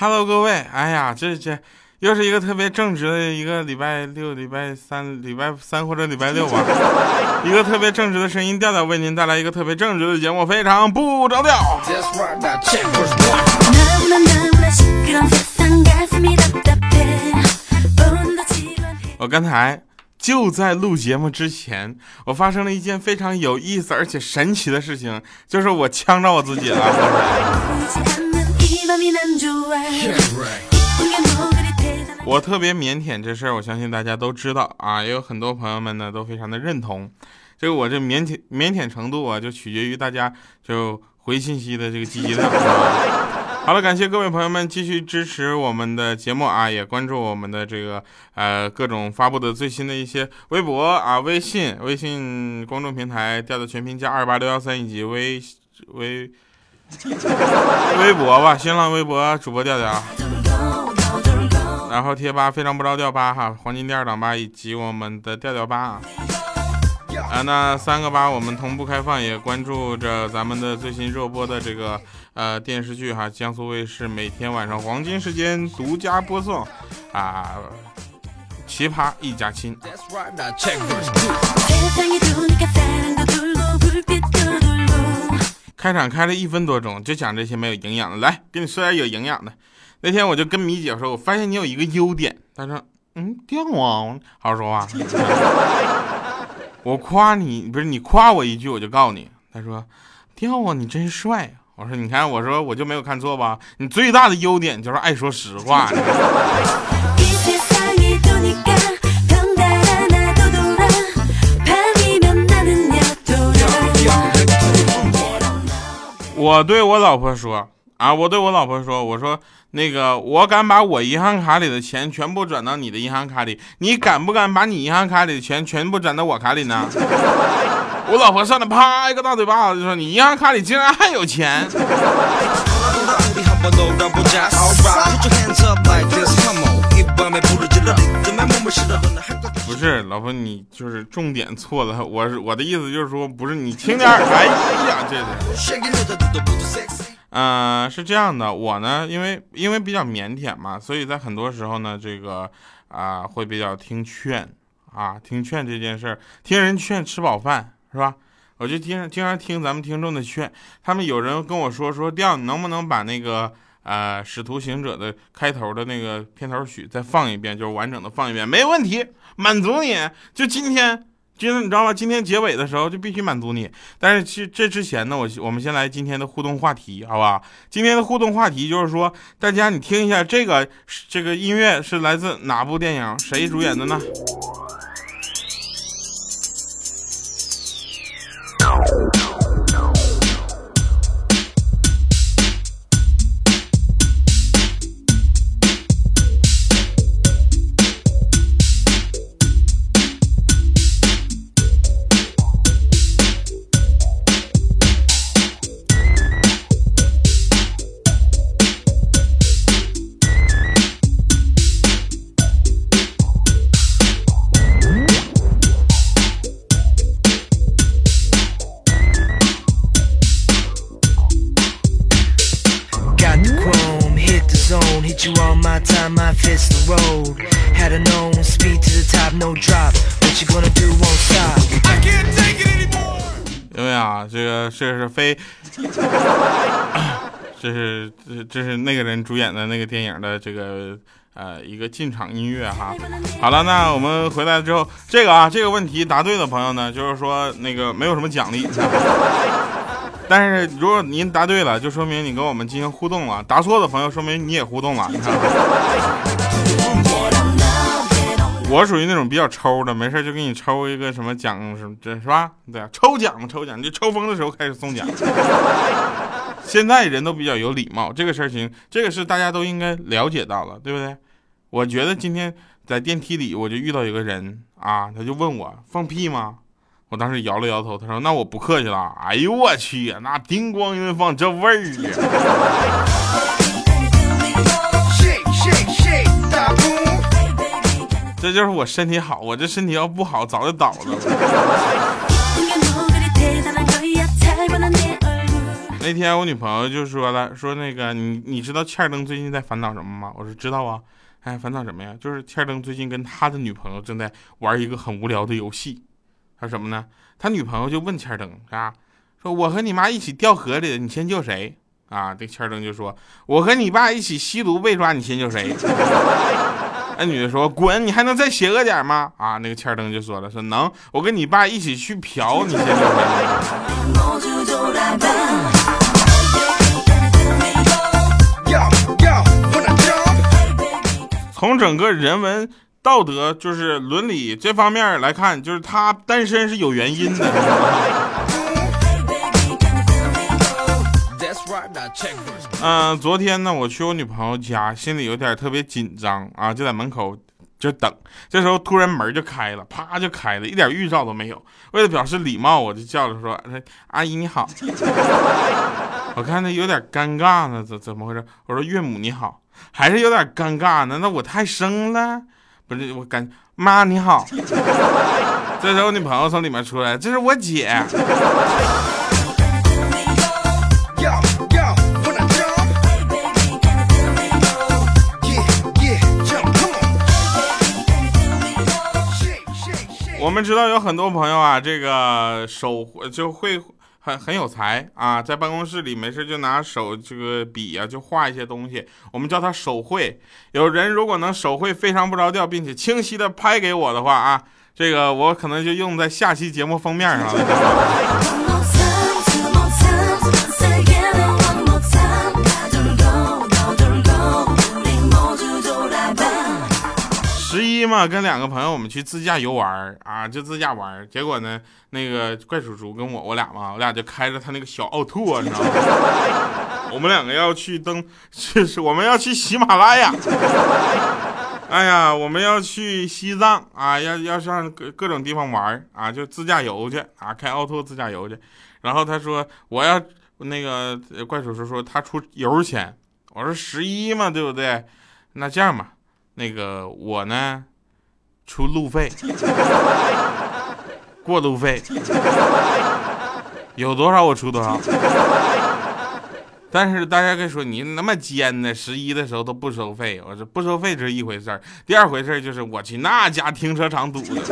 Hello，各位，哎呀，这这又是一个特别正直的一个礼拜六、礼拜三、礼拜三或者礼拜六吧，一个特别正直的声音调调为您带来一个特别正直的节目，非常不着调。我刚才就在录节目之前，我发生了一件非常有意思而且神奇的事情，就是我呛着我自己了。我特别腼腆，这事儿我相信大家都知道啊，也有很多朋友们呢都非常的认同。这个我这腼腆腼腆程度啊，就取决于大家就回信息的这个积极量。好了，感谢各位朋友们继续支持我们的节目啊，也关注我们的这个呃各种发布的最新的一些微博啊、微信、微信公众平台调的全拼加二八六幺三以及微微微博吧，新浪微博主播调调。然后贴吧非常不着调吧哈，黄金第二档吧，以及我们的调调吧啊，那三个八我们同步开放，也关注着咱们的最新热播的这个呃电视剧哈，江苏卫视每天晚上黄金时间独家播送啊，奇葩一家亲。开场开了一分多钟，就讲这些没有营养的，来给你说点有营养的。那天我就跟米姐说，我发现你有一个优点。她说：“嗯，掉啊，好好说话。”我夸你，不是你夸我一句，我就告诉你。他说：“掉啊，你真帅。”我说：“你看，我说我就没有看错吧？你最大的优点就是爱说实话。”我对我老婆说。啊！我对我老婆说：“我说那个，我敢把我银行卡里的钱全部转到你的银行卡里，你敢不敢把你银行卡里的钱全部转到我卡里呢？” 我老婆上来啪一个大嘴巴子，就说：“你银行卡里竟然还有钱！” 不是，老婆，你就是重点错了。我是我的意思就是说，不是你轻点。哎呀，这是。呃，是这样的，我呢，因为因为比较腼腆嘛，所以在很多时候呢，这个啊会比较听劝啊，听劝这件事儿，听人劝吃饱饭是吧？我就经经常听咱们听众的劝，他们有人跟我说说，调你能不能把那个呃《使徒行者》的开头的那个片头曲再放一遍，就是完整的放一遍，没问题，满足你。就今天。今天你知道吗？今天结尾的时候就必须满足你。但是其这之前呢，我我们先来今天的互动话题，好吧？今天的互动话题就是说，大家你听一下这个这个音乐是来自哪部电影？谁主演的呢？这是非，这是这这是那个人主演的那个电影的这个呃一个进场音乐哈。好了，那我们回来之后，这个啊这个问题答对的朋友呢，就是说那个没有什么奖励。但是如果您答对了，就说明你跟我们进行互动了；答错的朋友，说明你也互动了。你看，我属于那种比较抽的，没事就给你抽一个什么奖什么，这是吧？对啊，抽奖嘛，抽奖，就抽风的时候开始送奖。现在人都比较有礼貌，这个事情，这个是大家都应该了解到了，对不对？我觉得今天在电梯里，我就遇到一个人啊，他就问我放屁吗？我当时摇了摇头，他说：“那我不客气了。”哎呦我去，那叮咣一顿放，这味儿啊！这就是我身体好，我这身体要不好早就倒了。那天我女朋友就说了，说那个你你知道欠灯最近在烦恼什么吗？我说知道啊，哎，烦恼什么呀？就是欠灯最近跟他的女朋友正在玩一个很无聊的游戏，他说什么呢？他女朋友就问欠灯啊，说我和你妈一起掉河里，你先救谁？啊，这欠灯就说我和你爸一起吸毒被抓，你先救谁？那女的说滚，你还能再邪恶点吗？啊，那个欠灯就说了，说能，我跟你爸一起去嫖，你先救谁？从整个人文道德，就是伦理这方面来看，就是他单身是有原因的。嗯，昨天呢，我去我女朋友家，心里有点特别紧张啊，就在门口就等。这时候突然门就开了，啪就开了，一点预兆都没有。为了表示礼貌，我就叫着说：“阿姨你好。”我看他有点尴尬呢，怎怎么回事？我说：“岳母你好。”还是有点尴尬呢，那我太生了，不是我感妈你好，这时候女朋友从里面出来，这是我姐。我们知道有很多朋友啊，这个手就会。很很有才啊，在办公室里没事就拿手这个笔啊，就画一些东西，我们叫他手绘。有人如果能手绘非常不着调，并且清晰的拍给我的话啊，这个我可能就用在下期节目封面上了。嘛，跟两个朋友我们去自驾游玩啊，就自驾玩。结果呢，那个怪叔叔跟我，我俩嘛，我俩就开着他那个小奥拓，你知道吗？我们两个要去登，是我们要去喜马拉雅。哎呀，我们要去西藏啊，要要上各各种地方玩啊，就自驾游去啊，开奥拓自驾游去。然后他说我要那个怪叔叔说他出油钱，我说十一嘛，对不对？那这样吧。那个我呢，出路费，过路费，有多少我出多少。但是大家可以说你那么尖呢，十一的时候都不收费。我说不收费这是一回事儿，第二回事就是我去那家停车场堵的，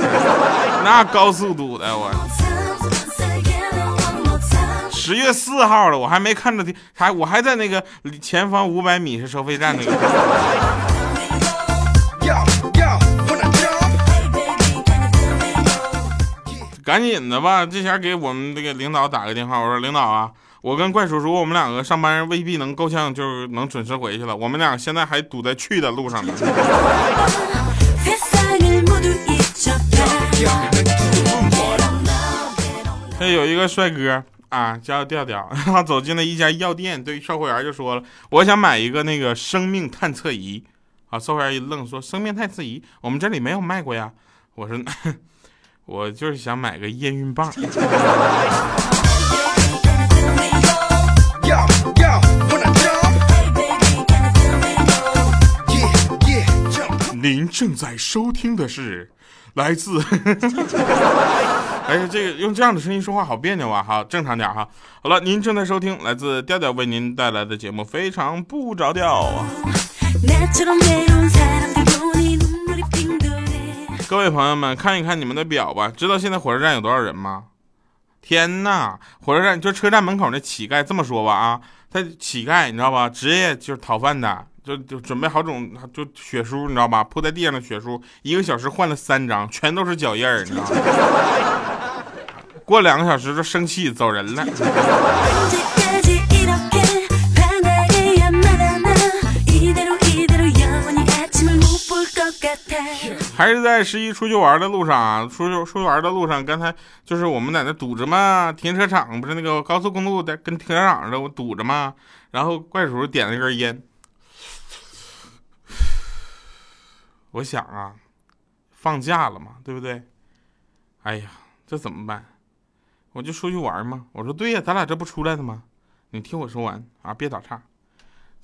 那高速堵的我。十月四号了，我还没看着还我还在那个前方五百米是收费站那个。赶紧的吧，这前给我们这个领导打个电话，我说领导啊，我跟怪叔叔我们两个上班未必能够呛，就是能准时回去了。我们俩现在还堵在去的路上呢。这有一个帅哥啊，叫调调，他走进了一家药店，对售货员就说了：“我想买一个那个生命探测仪。”啊，售货员一愣，说：“生命探测仪，我们这里没有卖过呀。”我说。我就是想买个验孕棒。您正在收听的是来自 哎呀，这个用这样的声音说话好别扭啊！好，正常点哈。好了，您正在收听来自调调为您带来的节目，非常不着调。各位朋友们，看一看你们的表吧，知道现在火车站有多少人吗？天呐，火车站就车站门口那乞丐，这么说吧啊，他乞丐你知道吧，职业就是讨饭的，就就准备好种就血书你知道吧，铺在地上的血书，一个小时换了三张，全都是脚印儿，你知道吗？过两个小时就生气走人了。还是在十一出去玩的路上啊，出去出去玩的路上，刚才就是我们在那堵着嘛，停车场不是那个高速公路在跟停车场似的，我堵着嘛。然后怪叔点了一根烟，我想啊，放假了嘛，对不对？哎呀，这怎么办？我就出去玩嘛。我说对呀，咱俩这不出来的吗？你听我说完啊，别打岔。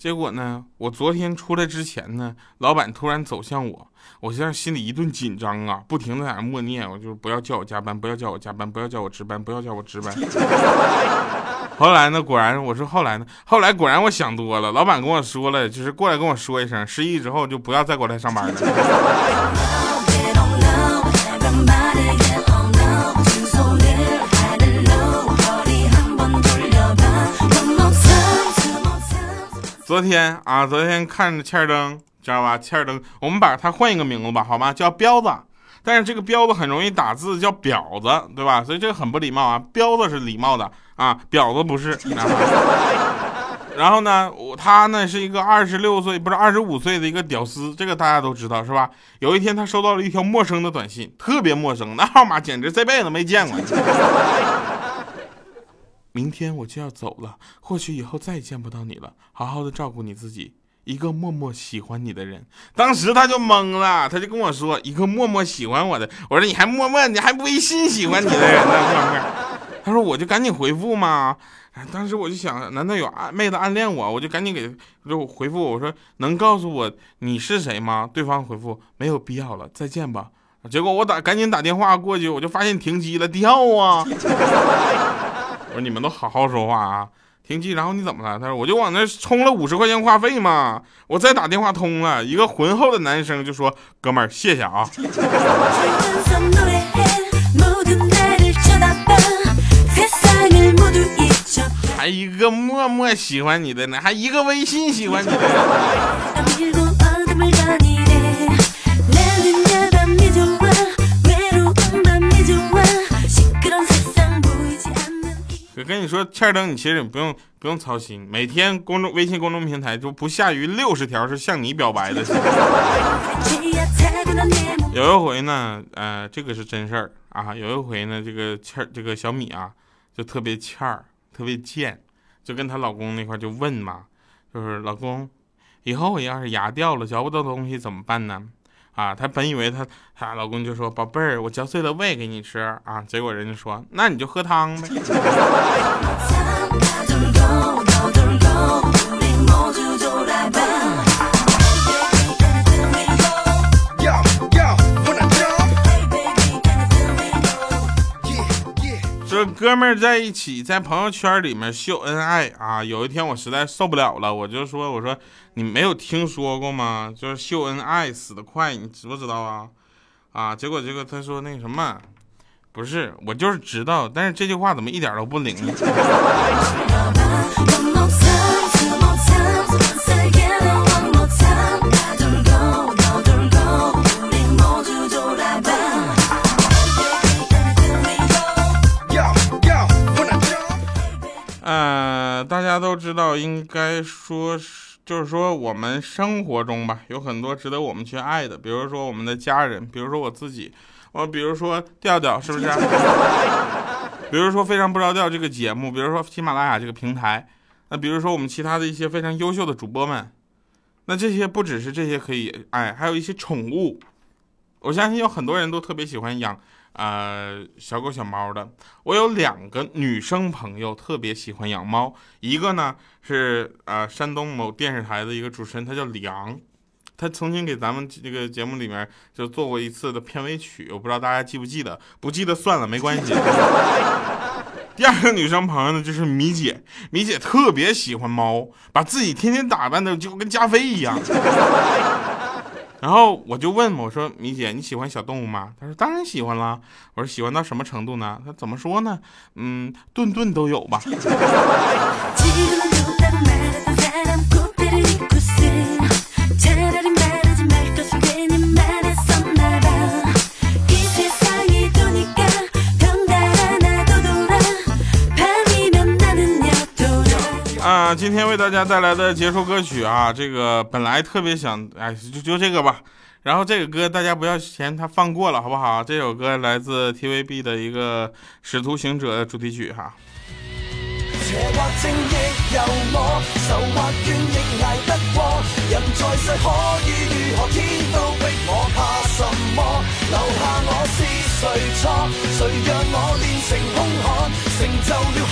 结果呢，我昨天出来之前呢，老板突然走向我，我现在心里一顿紧张啊，不停的在那默念，我就不要叫我加班，不要叫我加班，不要叫我值班，不要叫我值班。后来呢，果然我说后来呢，后来果然我想多了，老板跟我说了，就是过来跟我说一声，失忆之后就不要再过来上班了。昨天啊，昨天看着欠灯，知道吧？欠灯，我们把它换一个名字吧，好吗？叫彪子。但是这个彪子很容易打字，叫婊子，对吧？所以这个很不礼貌啊。彪子是礼貌的啊，婊子不是。然后呢，他呢是一个二十六岁，不是二十五岁的一个屌丝，这个大家都知道是吧？有一天他收到了一条陌生的短信，特别陌生，那号码简直这辈子没见过。明天我就要走了，或许以后再也见不到你了。好好的照顾你自己，一个默默喜欢你的人。当时他就懵了，他就跟我说：“一个默默喜欢我的。”我说：“你还默默，你还微信喜欢你的人呢？”他说：“我就赶紧回复嘛。”当时我就想，难道有妹子暗恋我？我就赶紧给就回复我说：“能告诉我你是谁吗？”对方回复：“没有必要了，再见吧。”结果我打赶紧打电话过去，我就发现停机了，掉啊！我说你们都好好说话啊！停机，然后你怎么了？他说我就往那充了五十块钱话费嘛。我再打电话通了，一个浑厚的男生就说：“哥们儿，谢谢啊。”还一个默默喜欢你的呢，还一个微信喜欢你的。我跟你说，欠灯，你其实你不用不用操心，每天公众微信公众平台就不下于六十条是向你表白的。有一回呢，呃，这个是真事儿啊。有一回呢，这个欠这个小米啊，就特别欠儿，特别贱，就跟她老公那块就问嘛，就是老公，以后我要是牙掉了，嚼不到东西怎么办呢？啊，她本以为她她老公就说宝贝儿，我嚼碎了喂给你吃啊，结果人家说那你就喝汤呗。哥们儿在一起，在朋友圈里面秀恩爱啊！有一天我实在受不了了，我就说：“我说你没有听说过吗？就是秀恩爱死得快，你知不知道啊？”啊！结果结果他说那什么，不是我就是知道，但是这句话怎么一点都不灵呢？大家都知道，应该说是，就是说，我们生活中吧，有很多值得我们去爱的，比如说我们的家人，比如说我自己，我比如说调调，是不是？比如说非常不着调这个节目，比如说喜马拉雅这个平台，那比如说我们其他的一些非常优秀的主播们，那这些不只是这些可以爱，还有一些宠物，我相信有很多人都特别喜欢养。呃，小狗小猫的，我有两个女生朋友特别喜欢养猫，一个呢是呃山东某电视台的一个主持人，他叫李昂，他曾经给咱们这个节目里面就做过一次的片尾曲，我不知道大家记不记得，不记得算了，没关系。第二个女生朋友呢就是米姐，米姐特别喜欢猫，把自己天天打扮的就跟加菲一样。然后我就问我说米姐你喜欢小动物吗？她说当然喜欢了。我说喜欢到什么程度呢？她怎么说呢？嗯，顿顿都有吧。今天为大家带来的结束歌曲啊，这个本来特别想，哎，就就这个吧。然后这个歌大家不要嫌它放过了，好不好？这首歌来自 TVB 的一个《使徒行者》的主题曲哈。能抬头迎烈破落。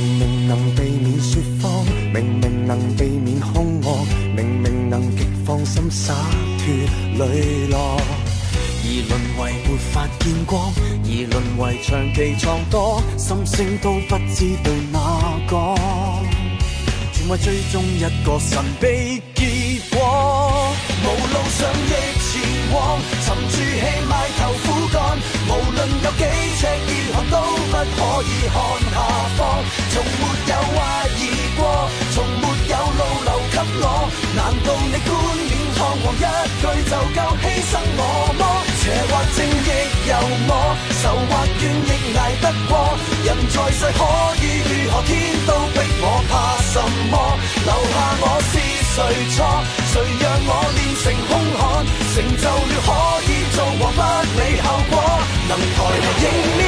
明明能避免说谎，明明能避免凶恶，明明能极放心洒脱磊落，而沦为没法见光，而沦为长期创多，心声都不知道哪个，全为追踪一个神秘结果，无路上亦前往，沉住气埋头苦干，无论有几尺如何都不可以看。难道你冠冕堂皇一句就够牺牲我么？邪或正亦由我，愁或怨亦挨得过，人在世可以如何？天都逼我，怕什么？留下我是谁错？谁让我练成凶悍？成就了可以做王，不理后果，能抬头迎面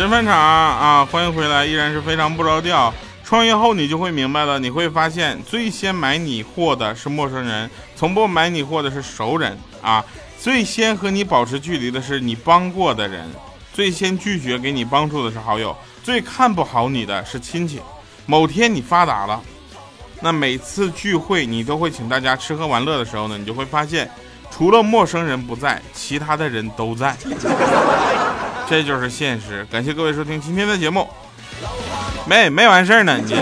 神饭场啊，欢迎回来，依然是非常不着调。创业后你就会明白了，你会发现最先买你货的是陌生人，从不买你货的是熟人啊。最先和你保持距离的是你帮过的人，最先拒绝给你帮助的是好友，最看不好你的是亲戚。某天你发达了，那每次聚会你都会请大家吃喝玩乐的时候呢，你就会发现，除了陌生人不在，其他的人都在。这就是现实。感谢各位收听今天的节目，没没完事儿呢，你。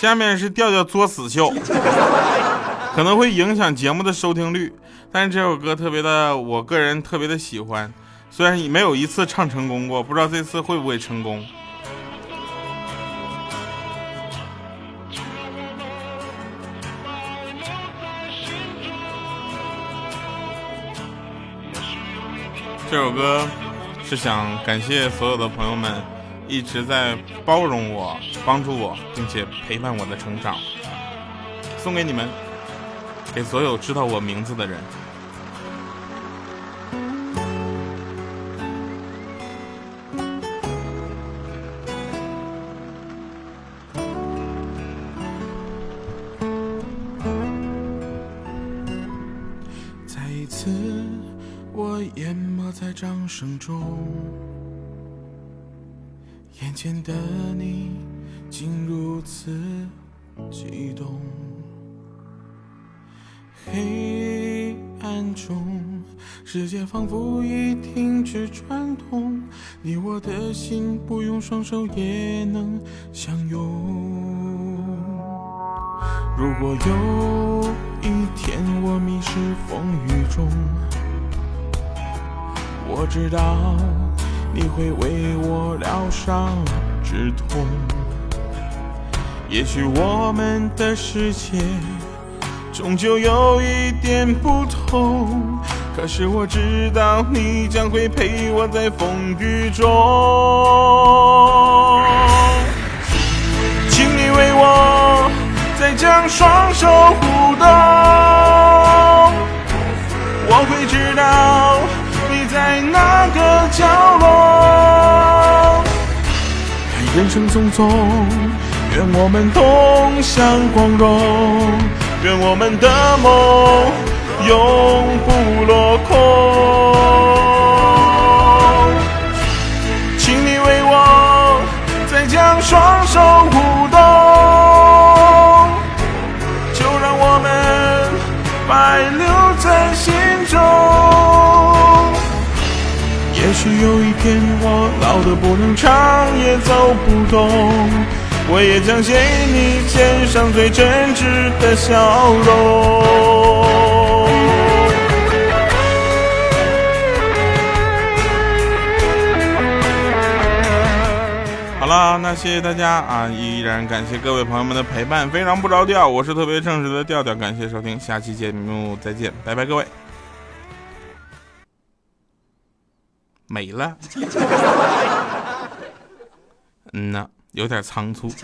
下面是调调作死秀，可能会影响节目的收听率，但是这首歌特别的，我个人特别的喜欢。虽然没有一次唱成功过，不知道这次会不会成功。这首歌是想感谢所有的朋友们一直在包容我、帮助我，并且陪伴我的成长，送给你们，给所有知道我名字的人。掌声中，眼前的你竟如此激动。黑暗中，世界仿佛已停止转动，你我的心不用双手也能相拥。如果有一天我迷失风雨中。我知道你会为我疗伤止痛，也许我们的世界终究有一点不同，可是我知道你将会陪我在风雨中，请你为我再将双手互动，我会知道。角落？看人生匆匆，愿我们同享光荣，愿我们的梦永不落空。请你为我再将双手舞动，就让我们白许有一天我老得不能唱也走不动，我也将写你肩上最真挚的笑容。好了，那谢谢大家啊！依然感谢各位朋友们的陪伴，非常不着调，我是特别正直的调调，感谢收听，下期节目再见，拜拜各位。没了，嗯呐，有点仓促。